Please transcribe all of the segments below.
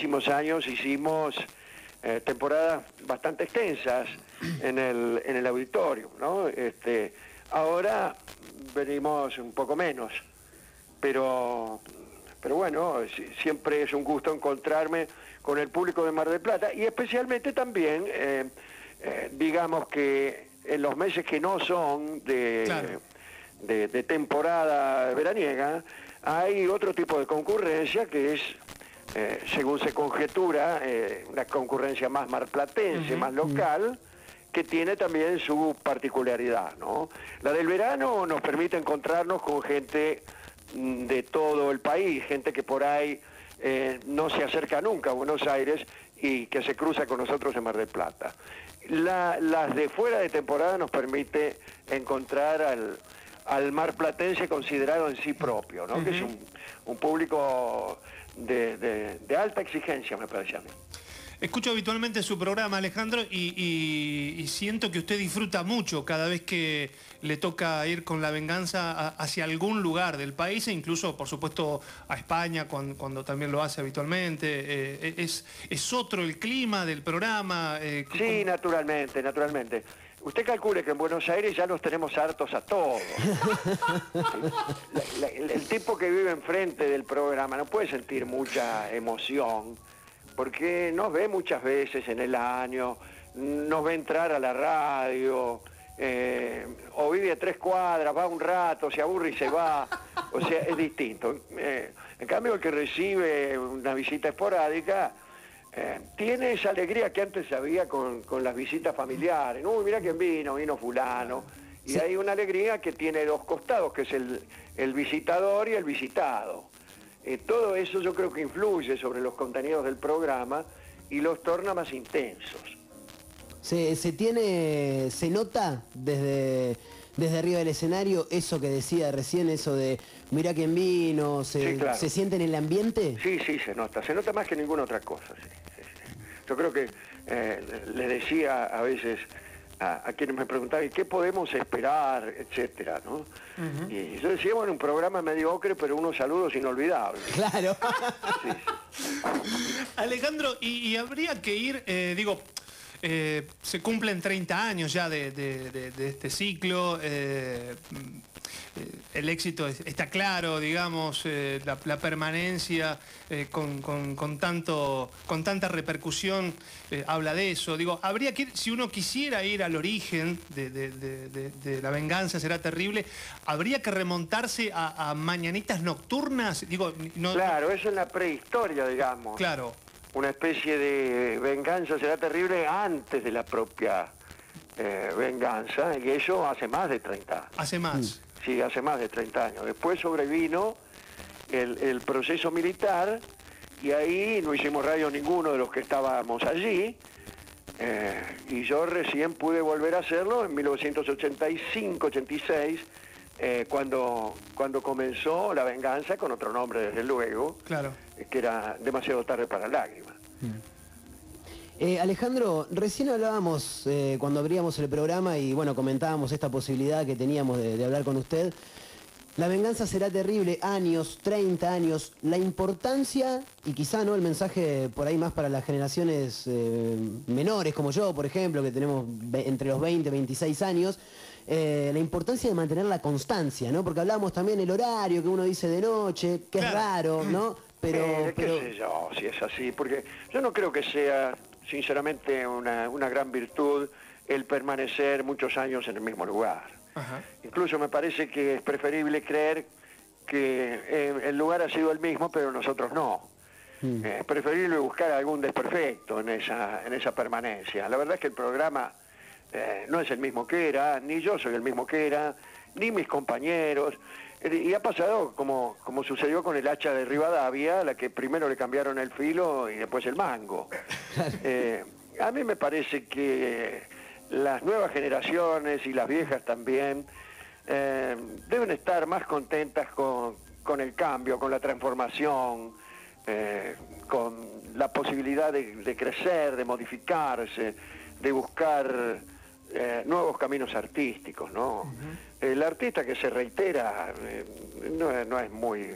muchísimos años hicimos eh, temporadas bastante extensas en el, en el auditorio, ¿no? Este, ahora venimos un poco menos, pero, pero bueno, siempre es un gusto encontrarme con el público de Mar del Plata y especialmente también, eh, eh, digamos que en los meses que no son de, de, temporada veraniega, hay otro tipo de concurrencia que es, eh, según se conjetura, una concurrencia más marplatense, más local, que tiene también su particularidad. ¿no? La del verano nos permite encontrarnos con gente mm, de todo el país, gente que por ahí eh, no se acerca nunca a Buenos Aires y que se cruza con nosotros en Mar del Plata. las de fuera de temporada nos permite encontrar al, al mar platense considerado en sí propio, ¿no? que es un, público de, de alta exigencia, me parece a mí. Escucho habitualmente su programa, Alejandro, y, siento que usted disfruta mucho cada vez que le toca ir con la venganza hacia algún lugar del país e incluso, por supuesto, a España cuando, también lo hace habitualmente. Eh, es, ¿Es otro el clima del programa? Eh, sí, naturalmente, naturalmente. Usted calcule que en Buenos Aires ya nos tenemos hartos a todos. el, el tipo que vive enfrente del programa no puede sentir mucha emoción porque nos ve muchas veces en el año, nos ve entrar a la radio, eh, o vive a tres cuadras, va un rato, se aburre y se va, o sea, es distinto. Eh, en cambio, el que recibe una visita esporádica, eh, tiene esa alegría que antes había con, las visitas familiares. Uy, mira quién vino, vino fulano. Y hay una alegría que tiene dos costados, que es el, el visitador y el visitado. Eh, todo eso yo creo que influye sobre los contenidos del programa y los torna más intensos. Se, tiene, se nota desde, desde arriba del escenario eso que decía recién, eso de mira quién vino, se, se siente en el ambiente. Sí, sí, se nota, se nota más que ninguna otra cosa. Yo creo que eh, le decía a veces a, quienes me preguntaban qué podemos esperar, etcétera, ¿no? Y yo decía, bueno, un programa mediocre, pero unos saludos inolvidables. Claro. Alejandro, y, habría que ir, eh, digo, eh, se cumplen 30 años ya de, este ciclo. Eh, eh, el éxito está claro, digamos, la, permanencia con, tanto, con tanta repercusión habla de eso. Digo, habría que si uno quisiera ir al origen de, la venganza será terrible, habría que remontarse a, mañanitas nocturnas. Digo, claro, eso es la prehistoria, digamos. Claro una especie de venganza será terrible antes de la propia eh, venganza, y eso hace más de 30 años. Hace más. Sí, hace más de 30 años. Después sobrevino el, proceso militar y ahí no hicimos radio ninguno de los que estábamos allí. Eh, y yo recién pude volver a hacerlo en 1985-86 eh, cuando, cuando comenzó la venganza, con otro nombre desde luego, claro. Eh, que era demasiado tarde para lágrimas. Mm. Eh, Alejandro, recién hablábamos cuando abríamos el programa y bueno, comentábamos esta posibilidad que teníamos de, hablar con usted. La venganza será terrible, años, 30 años. La importancia, y quizá no el mensaje por ahí más para las generaciones menores como yo, por ejemplo, que tenemos entre los 20 y 26 años, eh, la importancia de mantener la constancia, ¿no? Porque hablamos también el horario que uno dice de noche, que es raro, ¿no? Pero, eh, qué sé yo, si es así, porque yo no creo que sea, sinceramente, una, gran virtud el permanecer muchos años en el mismo lugar. Incluso me parece que es preferible creer que eh, el lugar ha sido el mismo, pero nosotros no. Mm. Es preferible buscar algún desperfecto en esa, en esa permanencia. La verdad es que el programa eh, no es el mismo que era, ni yo soy el mismo que era, ni mis compañeros. Eh, y ha pasado como, como sucedió con el hacha de Rivadavia, la que primero le cambiaron el filo y después el mango. Eh, a mí me parece que las nuevas generaciones y las viejas también deben estar más contentas con, el cambio, con la transformación, con la posibilidad de crecer, de modificarse, de buscar eh, nuevos caminos artísticos, ¿no? El artista que se reitera eh, no, es muy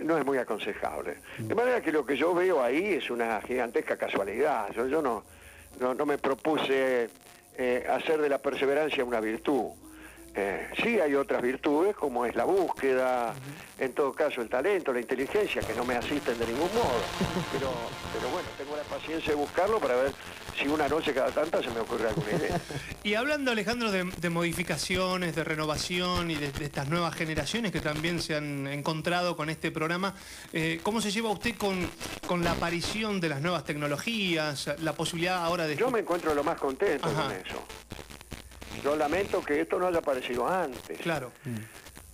no es muy aconsejable. De manera que lo que yo veo ahí es una gigantesca casualidad. Yo, yo no, no, no me propuse eh, hacer de la perseverancia una virtud. Eh, sí hay otras virtudes como es la búsqueda, en todo caso el talento, la inteligencia, que no me asisten de ningún modo. Pero, pero bueno, tengo la paciencia de buscarlo para ver si una noche cada tanta se me ocurre alguna idea. Y hablando, Alejandro, de, de modificaciones, de renovación y de, de estas nuevas generaciones que también se han encontrado con este programa, eh, ¿cómo se lleva usted con, con la aparición de las nuevas tecnologías, la posibilidad ahora de... Yo me encuentro lo más contento Ajá. con eso. Yo lamento que esto no haya aparecido antes. Claro.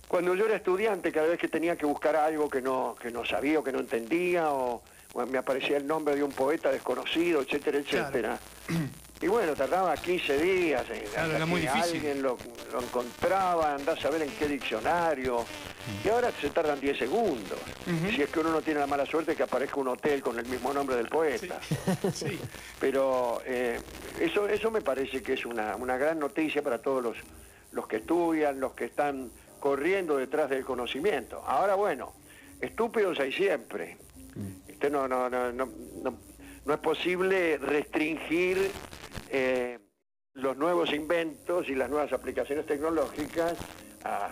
Cuando yo era estudiante, cada vez que tenía que buscar algo que no, que no sabía o que no entendía, o, o me aparecía el nombre de un poeta desconocido, etcétera, Claro. Y bueno, tardaba 15 días Claro, era muy difícil. alguien lo, lo encontraba, andás a ver en qué diccionario. Y ahora se tardan 10 segundos. Si es que uno no tiene la mala suerte que aparezca un hotel con el mismo nombre del poeta. Sí. Pero eh, eso, eso me parece que es una, una gran noticia para todos los, los que estudian, los que están corriendo detrás del conocimiento. Ahora, bueno, estúpidos hay siempre. Este, no, no, no, no, no, no es posible restringir eh, los nuevos inventos y las nuevas aplicaciones tecnológicas a-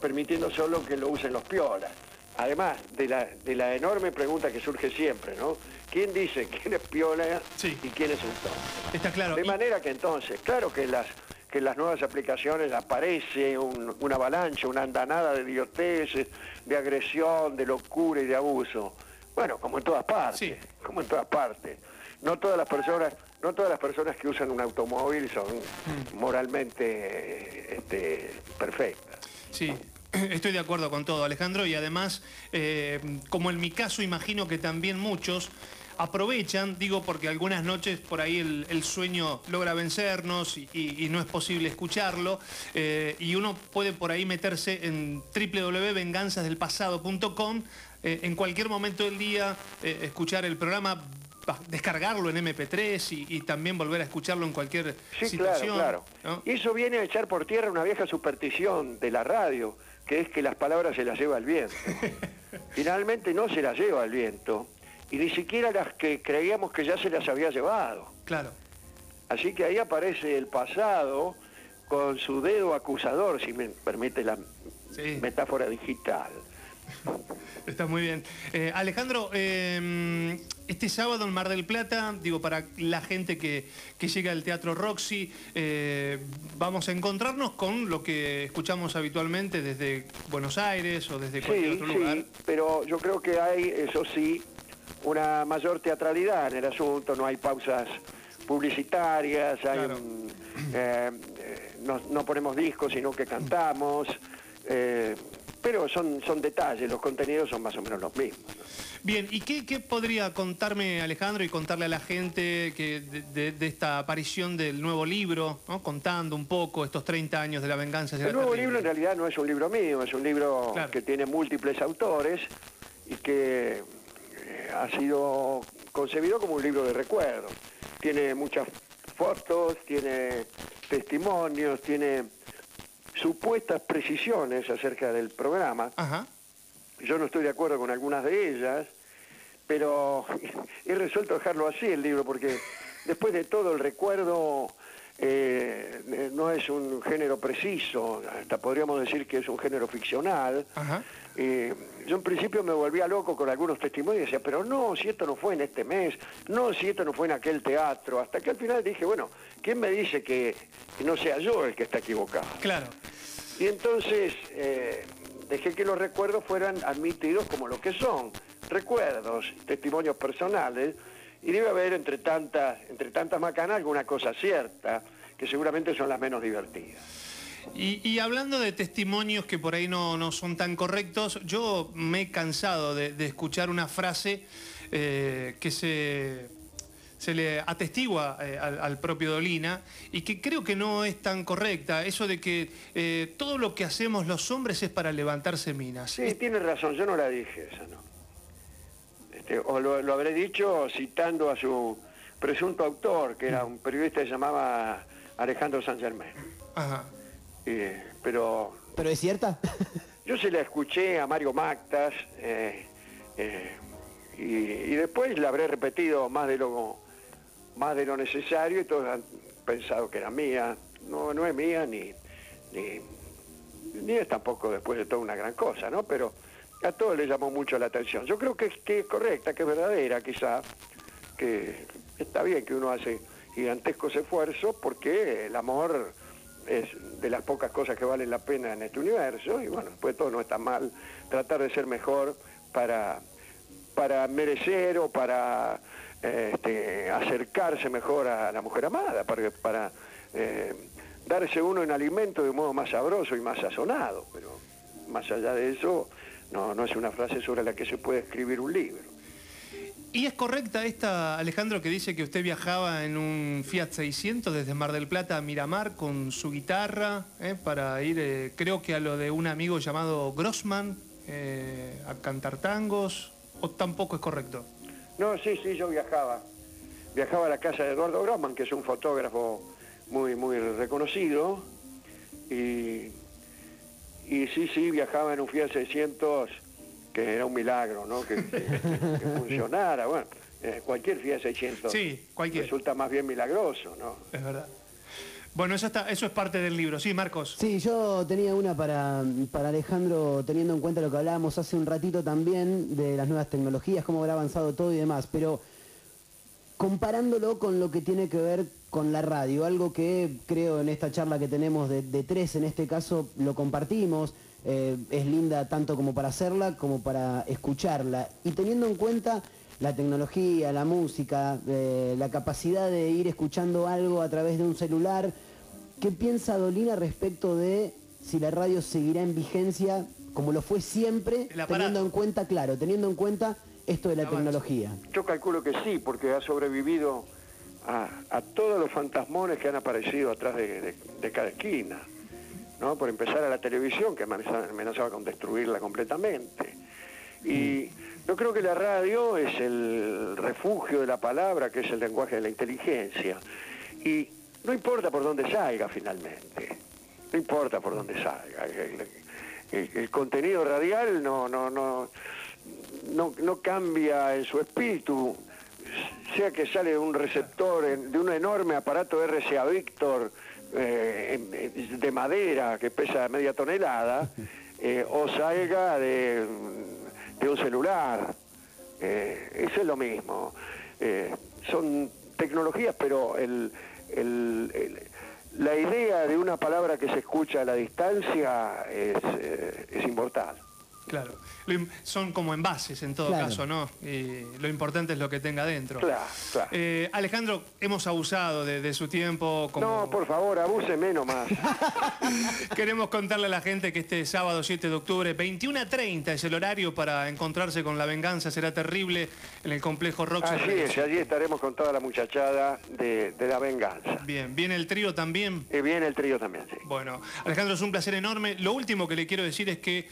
permitiendo solo que lo usen los piolas. Además de la, de la enorme pregunta que surge siempre, ¿no? ¿Quién dice quién es piola Sí. y quién es un tonto? Está claro. De Y- manera que entonces, claro que las que en las nuevas aplicaciones aparece un- una avalancha, una andanada de idioteces, de agresión, de locura y de abuso. Bueno, como en todas partes, Sí. como en todas partes. No todas las personas, no todas las personas que usan un automóvil son Mm. moralmente este, perfectas. Sí, estoy de acuerdo con todo, Alejandro, y además, eh, como en mi caso, imagino que también muchos aprovechan, digo porque algunas noches por ahí el, el sueño logra vencernos y, y- y no es posible escucharlo, eh, y uno puede por ahí meterse en www.venganzasdelpasado.com, eh, en cualquier momento del día escuchar el programa, descargarlo en MP3 y, y también volver a escucharlo en cualquier Sí, situación. claro, claro. ¿no? Y eso viene a echar por tierra una vieja superstición de la radio, que es que las palabras se las lleva el viento. Finalmente no se las lleva el viento, y ni siquiera las que creíamos que ya se las había llevado. Claro. Así que ahí aparece el pasado con su dedo acusador, si me permite la Sí. metáfora digital. Está muy bien. Eh, Alejandro, eh, este sábado en Mar del Plata, digo, para la gente que, que llega al Teatro Roxy, eh, vamos a encontrarnos con lo que escuchamos habitualmente desde Buenos Aires o desde cualquier Sí, otro lugar. sí, pero yo creo que hay, eso sí, una mayor teatralidad en el asunto, no hay pausas publicitarias, hay Claro. un- eh, eh, no, no ponemos discos, sino que cantamos, pero son, son detalles, los contenidos son más o menos los mismos. ¿no? Bien, ¿y qué, qué podría contarme Alejandro y contarle a la gente que de, de- de esta aparición del nuevo libro, ¿no? contando un poco estos 30 años de la venganza? El nuevo terrible? libro en realidad no es un libro mío, es un libro Claro. que tiene múltiples autores y que eh, ha sido concebido como un libro de recuerdo. Tiene muchas fotos, tiene testimonios, tiene supuestas precisiones acerca del programa. Ajá. Yo no estoy de acuerdo con algunas de ellas, pero he resuelto dejarlo así el libro porque después de todo el recuerdo eh, eh, no es un género preciso, hasta podríamos decir que es un género ficcional. Ajá. Eh, yo en principio me volvía loco con algunos testimonios y decía, pero no, si esto no fue en este mes, no, si esto no fue en aquel teatro, hasta que al final dije, bueno, ¿quién me dice que, no sea yo el que está equivocado? Claro. Y entonces eh, dejé que los recuerdos fueran admitidos como lo que son, recuerdos, testimonios personales, y debe haber entre tantas, entre tantas macanas alguna cosa cierta, que seguramente son las menos divertidas. Y, y hablando de testimonios que por ahí no, no son tan correctos, yo me he cansado de, de escuchar una frase eh, que se, se le atestigua eh, al, al propio Dolina y que creo que no es tan correcta. Eso de que eh, todo lo que hacemos los hombres es para levantarse minas. Sí, tiene razón, yo no la dije esa, ¿no? Este, o lo, lo habré dicho citando a su presunto autor, que era un periodista que se llamaba Alejandro San Germán. Ajá. Eh, pero ¿Pero es cierta? yo se la escuché a Mario Mactas eh, eh, y, y después la habré repetido más de lo más de lo necesario y todos han pensado que era mía. No, no es mía ni, ni, ni es tampoco después de todo una gran cosa, ¿no? Pero a todos les llamó mucho la atención. Yo creo que, que es correcta, que es verdadera, quizá, que está bien que uno hace gigantescos esfuerzos porque el amor es de las pocas cosas que valen la pena en este universo y bueno, después todo no está mal tratar de ser mejor para, para merecer o para este, acercarse mejor a la mujer amada, para, para eh, darse uno en alimento de un modo más sabroso y más sazonado, pero más allá de eso no, no es una frase sobre la que se puede escribir un libro. ¿Y es correcta esta, Alejandro, que dice que usted viajaba en un Fiat 600 desde Mar del Plata a Miramar con su guitarra eh, para ir, eh, creo que a lo de un amigo llamado Grossman, eh, a cantar tangos? ¿O tampoco es correcto? No, sí, sí, yo viajaba. Viajaba a la casa de Eduardo Grossman, que es un fotógrafo muy, muy reconocido. Y, y sí, sí, viajaba en un Fiat 600 que era un milagro, ¿no? Que, que- que funcionara. Bueno, eh, cualquier Fiat 600 Sí, cualquier. resulta más bien milagroso, ¿no? Es verdad. Bueno, eso, está, eso es parte del libro. Sí, Marcos. Sí, yo tenía una para, para Alejandro, teniendo en cuenta lo que hablábamos hace un ratito también de las nuevas tecnologías, cómo habrá avanzado todo y demás, pero comparándolo con lo que tiene que ver con la radio, algo que creo en esta charla que tenemos de, de tres, en este caso lo compartimos, eh, es linda tanto como para hacerla como para escucharla, y teniendo en cuenta la tecnología, la música, eh, la capacidad de ir escuchando algo a través de un celular, ¿Qué piensa Dolina respecto de si la radio seguirá en vigencia como lo fue siempre, teniendo en cuenta, claro, teniendo en cuenta esto de la tecnología? Yo calculo que sí, porque ha sobrevivido a, a todos los fantasmones que han aparecido atrás de, de- de cada esquina. ¿No? Por empezar a la televisión, que amenazaba, amenazaba con destruirla completamente. Y yo creo que la radio es el refugio de la palabra, que es el lenguaje de la inteligencia. Y no importa por dónde salga finalmente, no importa por dónde salga. El, el- el contenido radial no, no, no, no, no cambia en su espíritu, sea que sale de un receptor, de un enorme aparato RCA Victor eh, de madera que pesa media tonelada, eh, o salga de, de un celular. Eh, eso es lo mismo. Son tecnologías, pero el, el- el- la idea de una palabra que se escucha a la distancia es, es inmortal. Claro. Son como envases en todo Claro. caso, ¿no? Y lo importante es lo que tenga dentro. Claro, claro. Eh, Alejandro, hemos abusado de, de su tiempo. Como... No, por favor, abuse menos más. Queremos contarle a la gente que este sábado 7 de octubre, 21 a 30 es el horario para encontrarse con La Venganza. Será terrible en el complejo Roxy. Así es, allí estaremos con toda la muchachada de, de la venganza. Bien, viene el trío también. Y viene el trío también, sí. Bueno, Alejandro, es un placer enorme. Lo último que le quiero decir es que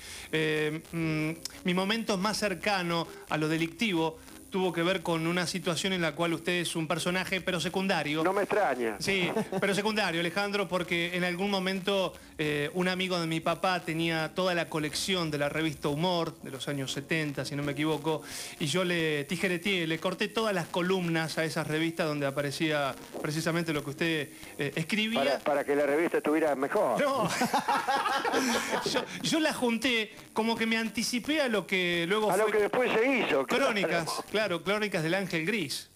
mm, mi momento más cercano a lo delictivo tuvo que ver con una situación en la cual usted es un personaje, pero secundario. No me extraña. Sí, pero secundario, Alejandro, porque en algún momento eh, un amigo de mi papá tenía toda la colección de la revista Humor de los años 70, si no me equivoco, y yo le tijereteé, le corté todas las columnas a esas revistas donde aparecía precisamente lo que usted eh, escribía. Para, para que la revista estuviera mejor. No. yo, yo la junté como que me anticipé a lo que luego A lo que después se hizo. claro. Crónicas, claro, Crónicas del Ángel Gris.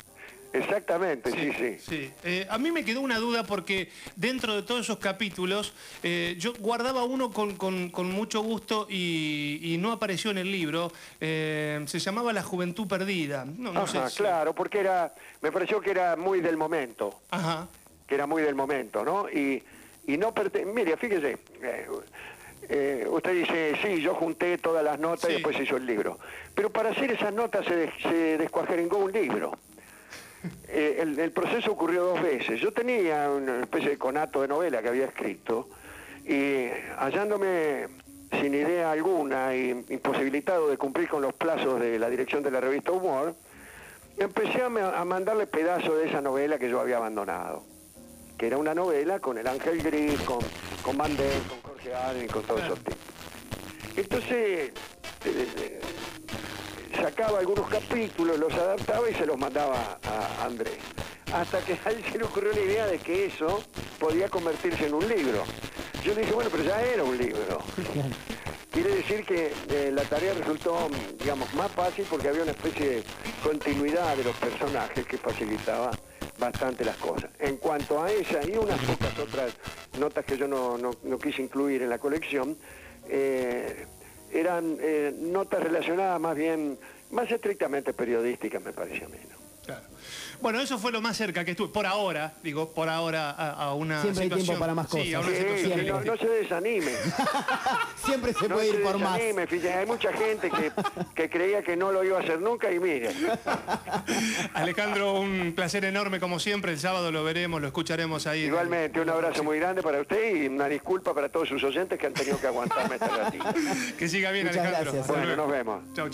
Exactamente, sí, sí. Sí. Eh, a mí me quedó una duda porque dentro de todos esos capítulos eh, yo guardaba uno con, con- con mucho gusto y, y no apareció en el libro. Eh, se llamaba La Juventud Perdida. No, no Ajá, sé si- claro, porque era, me pareció que era muy del momento, Ajá. que era muy del momento, ¿no? Y, y no pertenece, mire, fíjese, eh, usted dice, sí, yo junté todas las notas Sí. y después hizo el libro. Pero para hacer esas notas se, des- se descuajeringó un libro. Eh, el, el proceso ocurrió dos veces. Yo tenía una especie de conato de novela que había escrito y hallándome sin idea alguna y imposibilitado de cumplir con los plazos de la dirección de la revista Humor, empecé a, a mandarle pedazos de esa novela que yo había abandonado, que era una novela con el Ángel Gris, con, con Mandel, con Jorge Allen, con todos esos tipos. Entonces, eh, eh, sacaba algunos capítulos, los adaptaba y se los mandaba a Andrés. Hasta que a él se le ocurrió la idea de que eso podía convertirse en un libro. Yo le dije, bueno, pero ya era un libro. Quiere decir que eh, la tarea resultó, digamos, más fácil porque había una especie de continuidad de los personajes que facilitaba bastante las cosas. En cuanto a esa y unas pocas otras notas que yo no, no- no quise incluir en la colección, eh, eran eh, notas relacionadas más bien, más estrictamente periodísticas, me parecía a mí. Claro. Bueno, eso fue lo más cerca que estuve, por ahora, digo, por ahora a, a una Siempre hay tiempo para más Sí, a cosas. una Sí, situación sí, no, se desanime. Siempre se No puede se ir por más. desanime, fíjate, hay mucha gente que, que creía que no lo iba a hacer nunca y mire. Alejandro, un placer enorme como siempre. El sábado lo veremos, lo escucharemos ahí. Igualmente, un abrazo muy grande para usted y una disculpa para todos sus oyentes que han tenido que aguantarme este ratito. Que siga bien, Muchas Alejandro. gracias. Hasta Bueno, luego. nos vemos. Chau, chau.